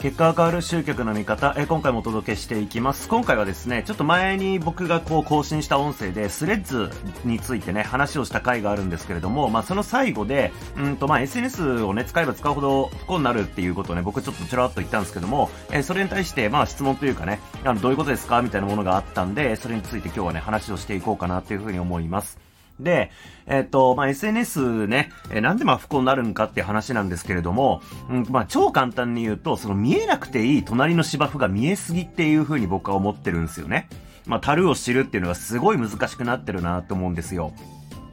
結果が変わる集客の見方、え今回もお届けしていきます。今回はですね、ちょっと前に僕がこう更新した音声で、スレッズについてね、話をした回があるんですけれども、まあその最後で、うんとまあ SNS をね、使えば使うほど不幸になるっていうことをね、僕ちょっとちらっと言ったんですけども、えそれに対してまあ質問というかね、あの、どういうことですか？みたいなものがあったんで、それについて今日はね、話をしていこうかなっていうふうに思います。で、えっ、ー、と、まあ、SNS ね、えー、なんでま不幸になるんかって話なんですけれども、うん、まあ、超簡単に言うと、その見えなくていい隣の芝生が見えすぎっていう風に僕は思ってるんですよね。まあ、樽を知るっていうのがすごい難しくなってるなと思うんですよ。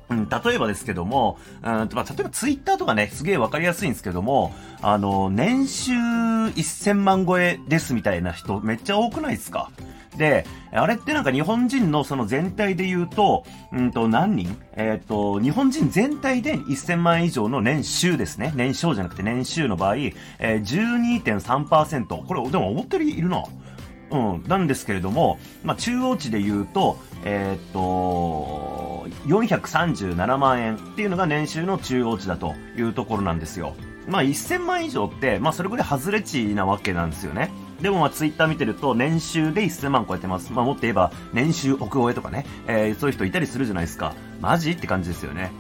うん、例えばですけども、うんまあ、例えばツイッターとかね、すげえわかりやすいんですけども、あの、年収1000万超えですみたいな人めっちゃ多くないですか？で、あれってなんか日本人のその全体で言うと、うんと何人？えっ、と、日本人全体で1000万以上の年収ですね。年商じゃなくて年収の場合、えー、12.3%。これ、でも思ったよりいるな。うん、なんですけれども、まあ、中央値で言うと、えっ、と、437万円っていうのが年収の中央値だというところなんですよ。まあ、1000万以上って、まあ、それぐらい外れ値なわけなんですよね。でもまあツイッター見てると年収で1000万超えてます。まあもっと言えば年収億超えとかね、えー、そういう人いたりするじゃないですか。マジって感じですよね。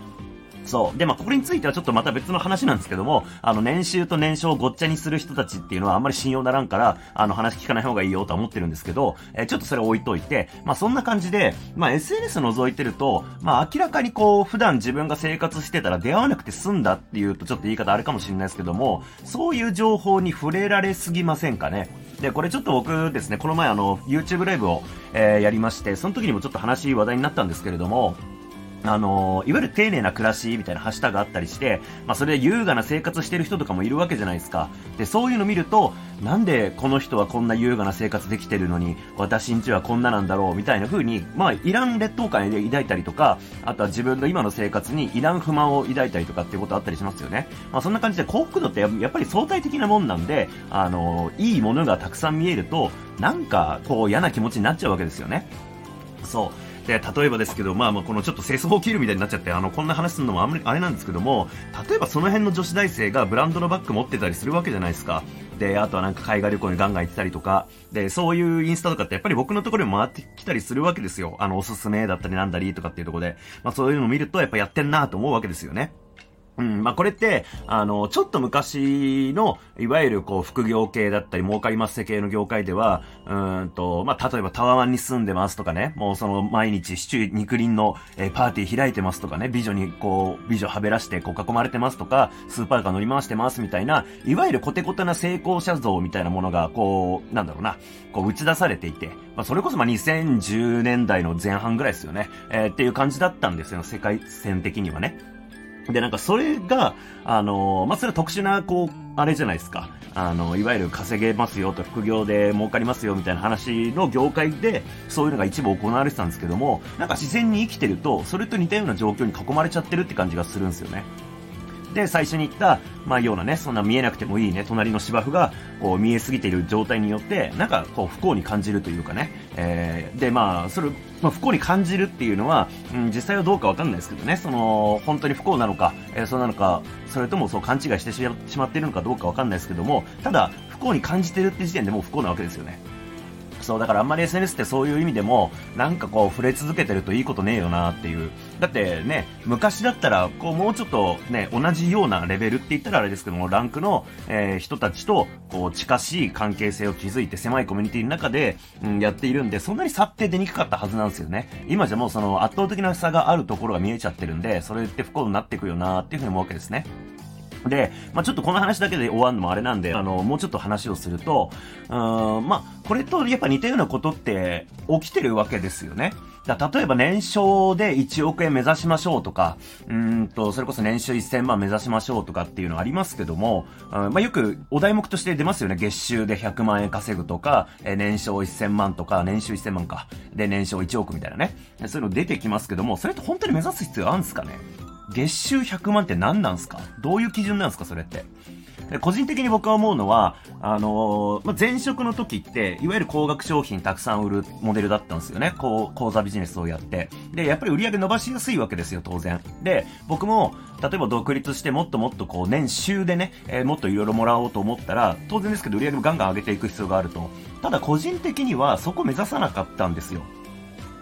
そう。で、まあ、これについてはちょっとまた別の話なんですけども、あの、年収と年少をごっちゃにする人たちっていうのはあんまり信用ならんから、あの、話聞かない方がいいよとは思ってるんですけど、えー、ちょっとそれ置いといて、まあ、そんな感じで、まあ、SNS 覗いてると、まあ、明らかにこう、普段自分が生活してたら出会わなくて済んだっていうとちょっと言い方あるかもしれないですけども、そういう情報に触れられすぎませんかね。で、これちょっと僕ですね、この前あの、YouTube ライブを、えー、やりまして、その時にもちょっと話話題になったんですけれども、あのいわゆる丁寧な暮らしみたいなハッシュタグあったりして、まあ、それで優雅な生活してる人とかもいるわけじゃないですか。で、そういうの見ると、なんでこの人はこんな優雅な生活できてるのに、私んちはこんななんだろうみたいな風に、まあ、いらん劣等感で抱いたりとか、あとは自分の今の生活にいらん不満を抱いたりとかっていうことあったりしますよね。まあ、そんな感じで幸福度ってやっぱり相対的なもんなんで、あのいいものがたくさん見えると、なんか、こう嫌な気持ちになっちゃうわけですよね。そう。で、例えばですけど、まあまあこのちょっと清掃を切るみたいになっちゃって、あの、こんな話するのもあんまりあれなんですけども、例えばその辺の女子大生がブランドのバッグ持ってたりするわけじゃないですか。で、あとはなんか海外旅行にガンガン行ってたりとか、で、そういうインスタとかってやっぱり僕のところに回ってきたりするわけですよ。あの、おすすめだったりなんだりとかっていうところで、まあそういうのを見るとやっぱやってんなと思うわけですよね。うん、まあ、これって、あの、ちょっと昔の、いわゆるこう、副業系だったり、儲かります系の業界では、うんと、まあ、例えばタワマンに住んでますとかね、もうその、毎日、シチュー肉林の、えー、パーティー開いてますとかね、美女にこう、美女はべらして、こう、囲まれてますとか、スーパーカー乗り回してますみたいな、いわゆるコテコテな成功者像みたいなものが、こう、なんだろうな、こう、打ち出されていて、まあ、それこそまあ、2010年代の前半ぐらいですよね、えー、っていう感じだったんですよ、世界線的にはね。で、なんかそれが、あのまあ、それは特殊な、こう、あれじゃないですか。あの、いわゆる稼げますよと副業で儲かりますよみたいな話の業界で、そういうのが一部行われてたんですけども、なんか自然に生きてると、それと似たような状況に囲まれちゃってるって感じがするんですよね。で、最初に言った、まあ、ようなね、そんな見えなくてもいいね、隣の芝生が、こう、見えすぎている状態によって、なんか、こう、不幸に感じるというかね、えー、で、まあ、それ、まあ、不幸に感じるっていうのは、うん、実際はどうかわかんないですけどね、その、本当に不幸なのか、えー、そうなのか、それともそう勘違いしてしまっているのかどうかわかんないですけども、ただ、不幸に感じてるって時点でもう不幸なわけですよね。そう、だからあんまり SNS ってそういう意味でも、なんかこう触れ続けてるといいことねえよなっていう。だってね、昔だったら、こうもうちょっとね、同じようなレベルって言ったらあれですけども、ランクの、えー、人たちと、こう近しい関係性を築いて狭いコミュニティの中で、うん、やっているんで、そんなに差って出にくかったはずなんですよね。今じゃもうその圧倒的な差があるところが見えちゃってるんで、それって不幸になっていくよなっていうふうに思うわけですね。で、まあ、ちょっとこの話だけで終わるのもあれなんで、あの、もうちょっと話をすると、うーん、まあ、これとやっぱ似たようなことって起きてるわけですよね。だ例えば年商で1億円目指しましょうとか、うんと、それこそ年収1000万目指しましょうとかっていうのありますけども、うん、まあ、よくお題目として出ますよね。月収で100万円稼ぐとか、え年商1000万とか、年収1000万か。で、年商1億みたいなね。そういうの出てきますけども、それって本当に目指す必要あるんですかね？月収100万って何なんすか？どういう基準なんすかそれって？個人的に僕は思うのは、あのー、まあ、前職の時って、いわゆる高額商品たくさん売るモデルだったんですよね。こう、講座ビジネスをやって。で、やっぱり売り上げ伸ばしやすいわけですよ、当然。で、僕も、例えば独立してもっともっとこう、年収でね、えー、もっといろいろもらおうと思ったら、当然ですけど売り上げもガンガン上げていく必要があると。ただ個人的にはそこ目指さなかったんですよ。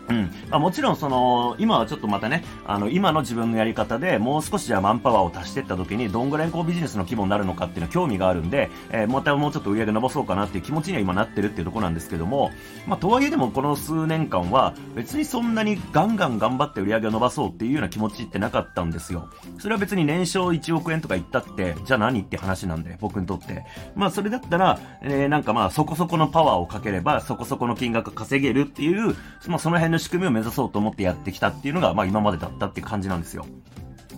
うん。まあ、もちろんその、今はちょっとまたね、あの、今の自分のやり方でもう少しじゃあマンパワーを足していった時に、どんぐらいこうビジネスの規模になるのかっていうのは興味があるんで、えー、またもうちょっと売り上げ伸ばそうかなっていう気持ちには今なってるっていうところなんですけども、まあ、とはいえでもこの数年間は、別にそんなにガンガン頑張って売り上げを伸ばそうっていうような気持ちってなかったんですよ。それは別に年商1億円とか言ったって、じゃあ何って話なんで、僕にとって。まあ、それだったら、えー、なんかまあ、そこそこのパワーをかければ、そこそこの金額稼げるっていう、まあ、その辺の仕組みを目指そうと思ってやってきたっていうのが、まあ今までだったって感じなんですよ。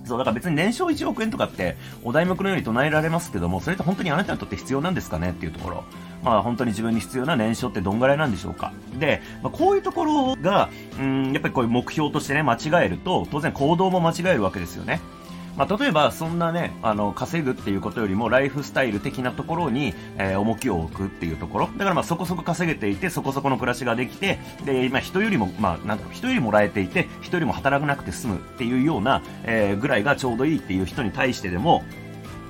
そう、だから別に年商1億円とかってお題目のように唱えられますけども、それって本当にあなたにとって必要なんですかねっていうところ。まあ本当に自分に必要な年商ってどんぐらいなんでしょうか。で、まあ、こういうところが、うん、やっぱりこういう目標としてね、間違えると、当然行動も間違えるわけですよね。まあ、例えば、そんなね、あの、稼ぐっていうことよりも、ライフスタイル的なところに、えー、重きを置くっていうところ。だからまあ、そこそこ稼げていて、そこそこの暮らしができて、で、まあ、人よりも、まあ、なんか、人よりもらえていて、人よりも働かなくて済むっていうような、えー、ぐらいがちょうどいいっていう人に対してでも、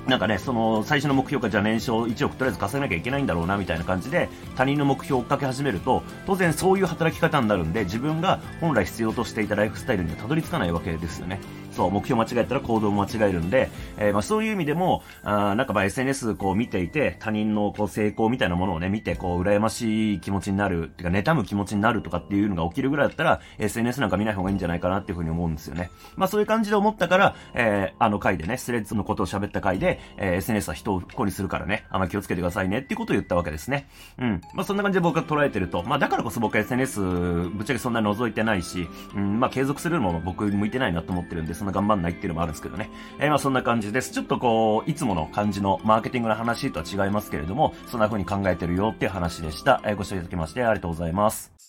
なんかね、その、最初の目標がじゃあ年商1億とりあえず稼がなきゃいけないんだろうな、みたいな感じで、他人の目標を追っかけ始めると、当然そういう働き方になるんで、自分が本来必要としていたライフスタイルにはたどり着かないわけですよね。そう、目標間違えたら行動も間違えるんで、えー、まあそういう意味でも、あなんかまあ SNS こう見ていて、他人のこう成功みたいなものをね、見て、こう、羨ましい気持ちになる、ってか、妬む気持ちになるとかっていうのが起きるぐらいだったら、SNS なんか見ない方がいいんじゃないかなっていうふうに思うんですよね。まあそういう感じで思ったから、えー、あの回でね、スレッズのことを喋った回で、えー、SNS は人を不幸にするからね、あんま気をつけてくださいねっていうことを言ったわけですね。うん。まあそんな感じで僕が捉えてると、まあだからこそ僕は SNS ぶっちゃけそんな覗いてないし、うん、まあ継続するのも僕向いてないなと思ってるんで、そんな頑張んないっていうのもあるんですけどね。えー、まあそんな感じです。ちょっとこう、いつもの感じのマーケティングの話とは違いますけれども、そんな風に考えてるよっていう話でした。えー、ご視聴いただきましてありがとうございます。